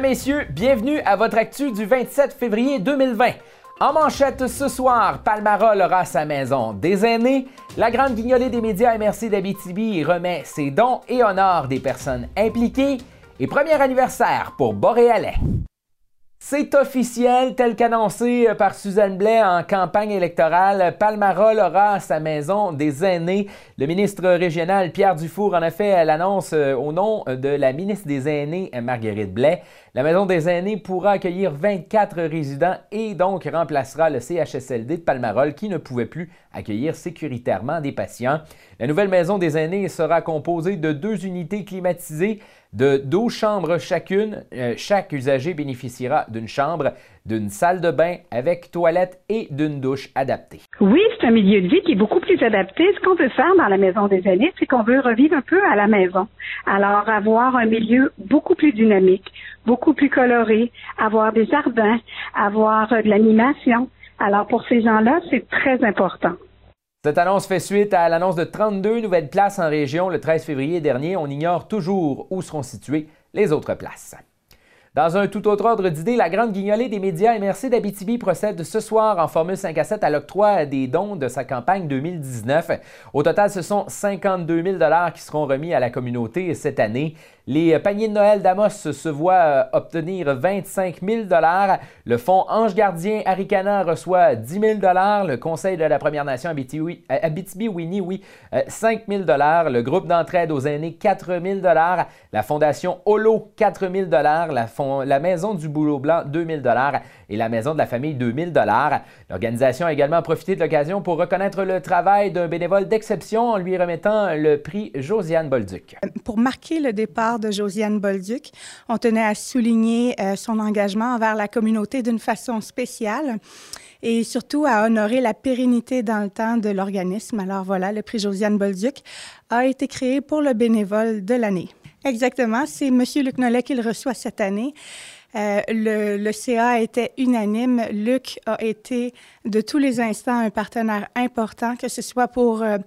Mesdames, Messieurs, bienvenue à votre actu du 27 février 2020. En manchette ce soir, Palmarol aura sa maison des aînés. La grande guignolée des médias MRC d'Abitibi remet ses dons et honore des personnes impliquées. Et premier anniversaire pour Boréalais. C'est officiel, tel qu'annoncé par Suzanne Blais en campagne électorale. Palmarol aura sa maison des aînés. Le ministre régional Pierre Dufour en a fait l'annonce euh, au nom de la ministre des aînés Marguerite Blais. La maison des aînés pourra accueillir 24 résidents et donc remplacera le CHSLD de Palmarol qui ne pouvait plus accueillir sécuritairement des patients. La nouvelle maison des aînés sera composée de deux unités climatisées de 12 chambres chacune. Euh, chaque usager bénéficiera d'une chambre, d'une salle de bain avec toilette et d'une douche adaptée. Oui, c'est un milieu de vie qui est beaucoup plus adapté. Ce qu'on veut faire dans la maison des aînés, c'est qu'on veut revivre un peu à la maison. Alors, avoir un milieu beaucoup plus dynamique, beaucoup plus coloré, avoir des jardins, avoir de l'animation. Alors, pour ces gens-là, c'est très important. Cette annonce fait suite à l'annonce de 32 nouvelles places en région le 13 février dernier. On ignore toujours où seront situées les autres places. Dans un tout autre ordre d'idée, la grande guignolée des médias MRC d'Abitibi procède ce soir en Formule 5 à 7 à l'octroi des dons de sa campagne 2019. Au total, ce sont 52 000 qui seront remis à la communauté cette année. Les paniers de Noël d'Amos se voient euh, obtenir 25 000 Le fonds Ange Gardien Aricana reçoit 10 000 Le Conseil de la Première Nation Abitibi-Winnie, oui, 5 euh, 000 Le groupe d'entraide aux aînés, 4 000 La Fondation Holo, 4 000 la, la Maison du Boulot Blanc, 2 000 et la Maison de la Famille, 2 000 L'organisation a également profité de l'occasion pour reconnaître le travail d'un bénévole d'exception en lui remettant le prix Josiane Bolduc. Pour marquer le départ de Josiane Bolduc, on tenait à souligner euh, son engagement envers la communauté d'une façon spéciale et surtout à honorer la pérennité dans le temps de l'organisme. Alors voilà, le prix Josiane Bolduc a été créé pour le bénévole de l'année. Exactement, c'est M. Luc Nollet qui le reçoit cette année. Euh, le, le, CA était unanime. Luc a été de tous les instants un partenaire important, que ce soit pour euh,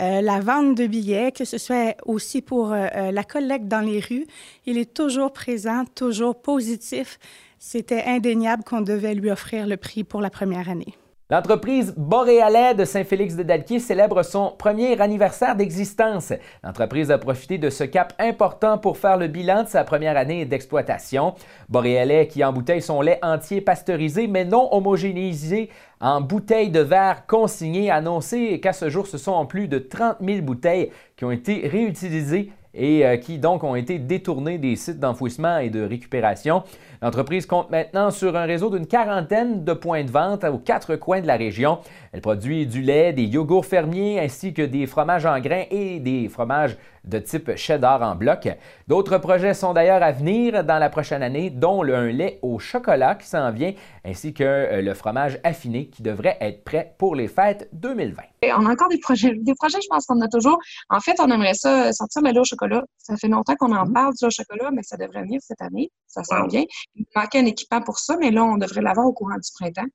euh, la vente de billets, que ce soit aussi pour la collecte dans les rues. Il est toujours présent, toujours positif. C'était indéniable qu'on devait lui offrir le prix pour la première année. L'entreprise Boréalais de Saint-Félix-de-Dalquier célèbre son premier anniversaire d'existence. L'entreprise a profité de ce cap important pour faire le bilan de sa première année d'exploitation. Boréalais qui embouteille son lait entier pasteurisé mais non homogénéisé en bouteilles de verre consignées, annoncé qu'à ce jour, ce sont plus de 30 000 bouteilles qui ont été réutilisées et euh, qui donc ont été détournés des sites d'enfouissement et de récupération. L'entreprise compte maintenant sur un réseau d'une quarantaine de points de vente aux quatre coins de la région. Elle produit du lait, des yogourts fermiers ainsi que des fromages en grains et des fromages de type cheddar en bloc. D'autres projets sont d'ailleurs à venir dans la prochaine année, dont le, un lait au chocolat qui s'en vient, ainsi que euh, le fromage affiné qui devrait être prêt pour les fêtes 2020. on a encore des projets. Des projets, je pense qu'on a toujours. En fait, on aimerait ça sortir le lait au chocolat. Ça fait longtemps qu'on en mm-hmm. parle du lait au chocolat, mais ça devrait venir cette année. Ça sent bien. Il manquait un équipement pour ça, mais là, on devrait l'avoir au courant du printemps.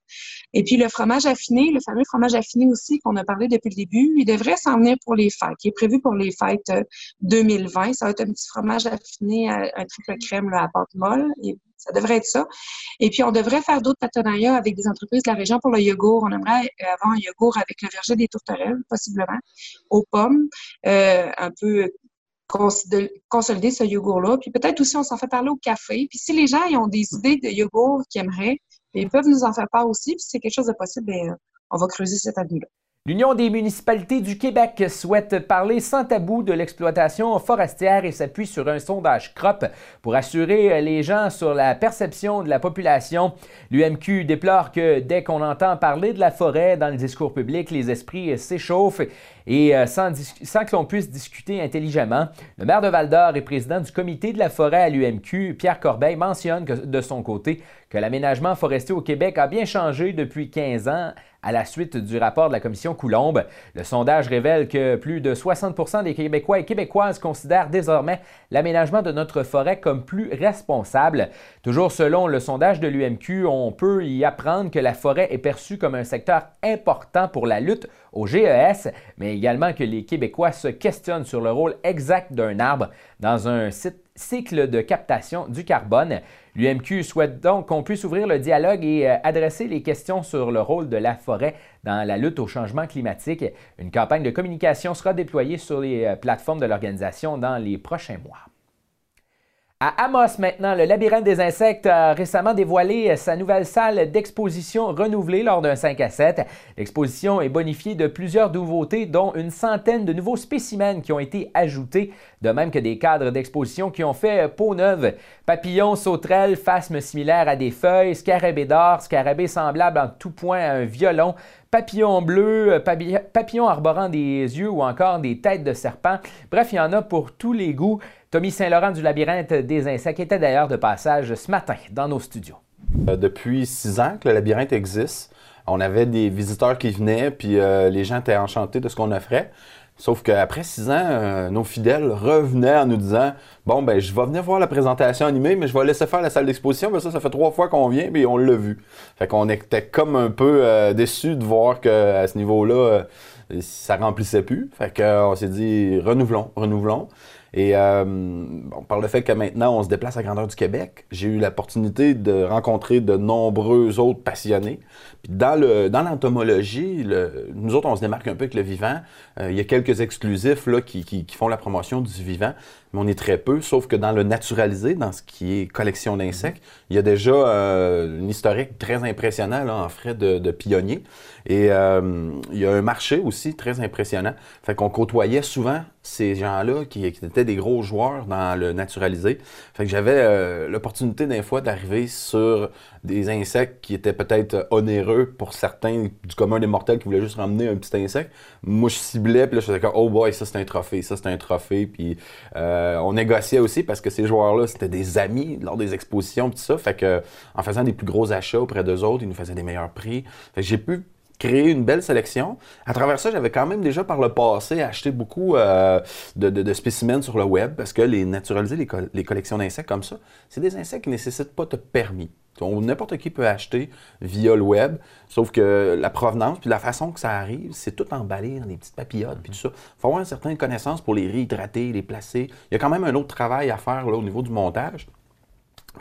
Et puis, le fromage affiné, le fameux fromage affiné aussi qu'on a parlé depuis le début, il devrait s'en venir pour les fêtes. Il est prévu pour les fêtes euh, 2020. Ça va être un petit fromage affiné, un triple crème à pâte molle. Et ça devrait être ça. Et puis, on devrait faire d'autres partenariats avec des entreprises de la région pour le yogourt. On aimerait avoir un yogourt avec le verger des tourterelles, possiblement, aux pommes, euh, un peu consolider ce yogourt-là. Puis peut-être aussi, on s'en fait parler au café. Puis si les gens ont des idées de yogourt qu'ils aimeraient, ils peuvent nous en faire part aussi. Puis si c'est quelque chose de possible, on va creuser cette avenue-là. L'Union des municipalités du Québec souhaite parler sans tabou de l'exploitation forestière et s'appuie sur un sondage CROP pour assurer les gens sur la perception de la population. L'UMQ déplore que dès qu'on entend parler de la forêt dans le discours public, les esprits s'échauffent et euh, sans, que l'on puisse discuter intelligemment. Le maire de Val-d'Or et président du comité de la forêt à l'UMQ, Pierre Corbeil, mentionne de son côté que l'aménagement forestier au Québec a bien changé depuis 15 ans à la suite du rapport de la commission Coulombe. Le sondage révèle que plus de 60% des Québécois et Québécoises considèrent désormais l'aménagement de notre forêt comme plus responsable. Toujours selon le sondage de l'UMQ, on peut y apprendre que la forêt est perçue comme un secteur important pour la lutte au GES, mais également que les Québécois se questionnent sur le rôle exact d'un arbre dans un cycle de captation du carbone. L'UMQ souhaite donc qu'on puisse ouvrir le dialogue et euh, adresser les questions sur le rôle de la forêt dans la lutte au changement climatique. Une campagne de communication sera déployée sur les euh, plateformes de l'organisation dans les prochains mois. À Amos maintenant, le labyrinthe des insectes a récemment dévoilé sa nouvelle salle d'exposition renouvelée lors d'un 5 à 7. L'exposition est bonifiée de plusieurs nouveautés, dont une centaine de nouveaux spécimens qui ont été ajoutés, de même que des cadres d'exposition qui ont fait peau neuve. Papillons, sauterelles, phasmes similaires à des feuilles, scarabées d'or, scarabées semblables en tout point à un violon, papillons bleus, papillons arborant des yeux ou encore des têtes de serpent. Bref, il y en a pour tous les goûts. Tommy Saint-Laurent du Labyrinthe des Insectes était d'ailleurs de passage ce matin dans nos studios. Euh, depuis six ans que le labyrinthe existe, on avait des visiteurs qui venaient, puis euh, les gens étaient enchantés de ce qu'on offrait. Sauf qu'après six ans, euh, nos fidèles revenaient en nous disant Bon, ben, je vais venir voir la présentation animée, mais je vais laisser faire la salle d'exposition. Ben, ça, ça fait trois fois qu'on vient, puis on l'a vu. Fait qu'on était comme un peu déçus de voir qu'à ce niveau-là, ça remplissait plus. Fait qu'on s'est dit Renouvelons, renouvelons. Et euh, par le fait que maintenant on se déplace à grandeur du Québec, j'ai eu l'opportunité de rencontrer de nombreux autres passionnés. Puis dans le dans l'entomologie, nous autres on se démarque un peu avec le vivant. Euh, il y a quelques exclusifs là qui, qui, font la promotion du vivant, mais on est très peu. Sauf que dans le naturalisé, dans ce qui est collection d'insectes, il y a déjà euh, une historique très impressionnant là, en frais de, de pionniers. Et euh, il y a un marché aussi très impressionnant. Fait qu'on côtoyait souvent ces gens-là qui, étaient des gros joueurs dans le naturalisé. Fait que j'avais euh, l'opportunité des fois d'arriver sur des insectes qui étaient peut-être onéreux pour certains du commun des mortels qui voulaient juste ramener un petit insecte. Moi, je ciblais, puis là, je faisais comme, oh boy, ça c'est un trophée, ça c'est un trophée. Puis euh, on négociait aussi parce que ces joueurs-là, c'était des amis lors des expositions, tout ça. Fait que en faisant des plus gros achats auprès d'eux autres, ils nous faisaient des meilleurs prix. Fait que j'ai pu créer une belle sélection. À travers ça, j'avais quand même déjà par le passé acheté beaucoup euh, de, spécimens sur le web parce que les naturaliser les, collections d'insectes comme ça, c'est des insectes qui ne nécessitent pas de permis. N'importe qui peut acheter via le web, sauf que la provenance puis la façon que ça arrive, c'est tout emballé dans des petites papillotes puis tout ça. Il faut avoir une certaine connaissance pour les réhydrater, les placer. Il y a quand même un autre travail à faire là, au niveau du montage.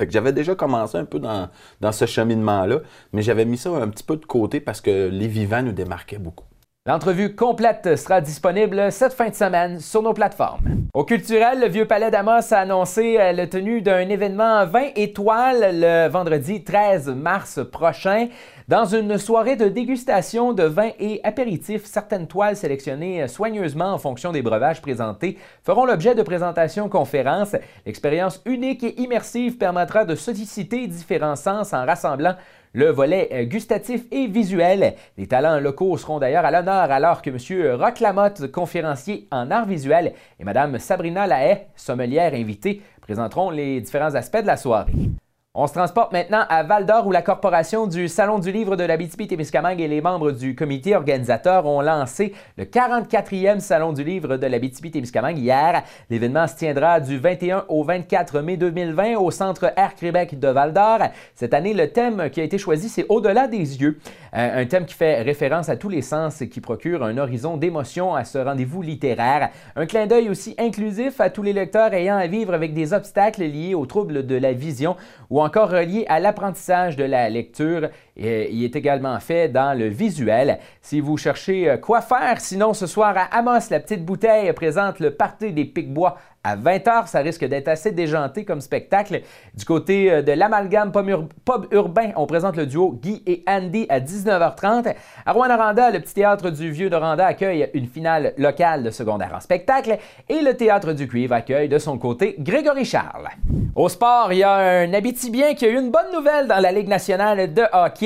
J'avais déjà commencé un peu dans, dans ce cheminement-là, mais j'avais mis ça un petit peu de côté parce que les vivants nous démarquaient beaucoup. L'entrevue complète sera disponible cette fin de semaine sur nos plateformes. Au culturel, le Vieux Palais d'Amos a annoncé euh, la tenue d'un événement 20 étoiles le vendredi 13 mars prochain. Dans une soirée de dégustation de vins et apéritifs, certaines toiles sélectionnées soigneusement en fonction des breuvages présentés feront l'objet de présentations conférences. L'expérience unique et immersive permettra de solliciter différents sens en rassemblant le volet euh, gustatif et visuel. Les talents locaux seront d'ailleurs à l'honneur alors que M. Roch Lamotte, conférencier en art visuel, et Mme Sabrina Lahaye, sommelière invitée, présenteront les différents aspects de la soirée. On se transporte maintenant à Val d'Or où la corporation du Salon du livre de l'Abitibi-Témiscamingue et les membres du comité organisateur ont lancé le 44e Salon du livre de l'Abitibi-Témiscamingue hier. L'événement se tiendra du 21 au 24 mai 2020 au Centre Air Québec de Val d'Or. Cette année, le thème qui a été choisi, c'est Au-delà des yeux, euh, un thème qui fait référence à tous les sens et qui procure un horizon d'émotion à ce rendez-vous littéraire. Un clin d'œil aussi inclusif à tous les lecteurs ayant à vivre avec des obstacles liés aux troubles de la vision ou encore relié à l'apprentissage de la lecture. Et il est également fait dans le visuel. Si vous cherchez euh, quoi faire, sinon ce soir à Amos, la petite bouteille présente le party des Pics-Bois à 20h. Ça risque d'être assez déjanté comme spectacle. Du côté euh, de l'amalgame pub urbain, on présente le duo Guy et Andy à 19h30. À Rouen-Noranda, le petit théâtre du Vieux-Noranda accueille une finale locale de secondaire en spectacle et le théâtre du Cuivre accueille de son côté Grégory Charles. Au sport, il y a un Abitibien qui a eu une bonne nouvelle dans la Ligue nationale de hockey.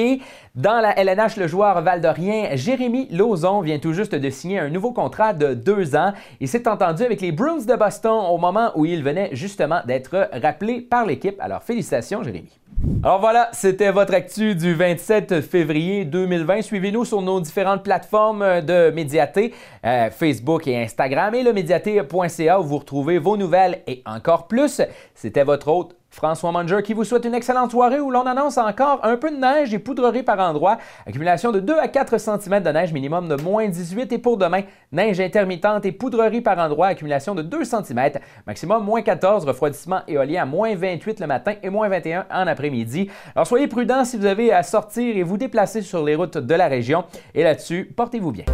Dans la LNH, le joueur valdorien Jérémy Lauzon vient tout juste de signer un nouveau contrat de deux ans. Il s'est entendu avec les Bruins de Boston au moment où il venait justement d'être rappelé par l'équipe. Alors félicitations Jérémy. Alors voilà, c'était votre actu du 27 février 2020. Suivez-nous sur nos différentes plateformes de médiaté, euh, Facebook et Instagram et le médiaté.ca où vous retrouvez vos nouvelles et encore plus. C'était votre hôte François Manger qui vous souhaite une excellente soirée où l'on annonce encore un peu de neige et poudrerie par endroit. Accumulation de 2 à 4 cm de neige, minimum de moins 18 et pour demain, neige intermittente et poudrerie par endroit, accumulation de 2 cm, maximum moins 14, refroidissement éolien à moins 28 le matin et moins 21 en après-midi. Alors soyez prudents si vous avez à sortir et vous déplacer sur les routes de la région. Et là-dessus, portez-vous bien.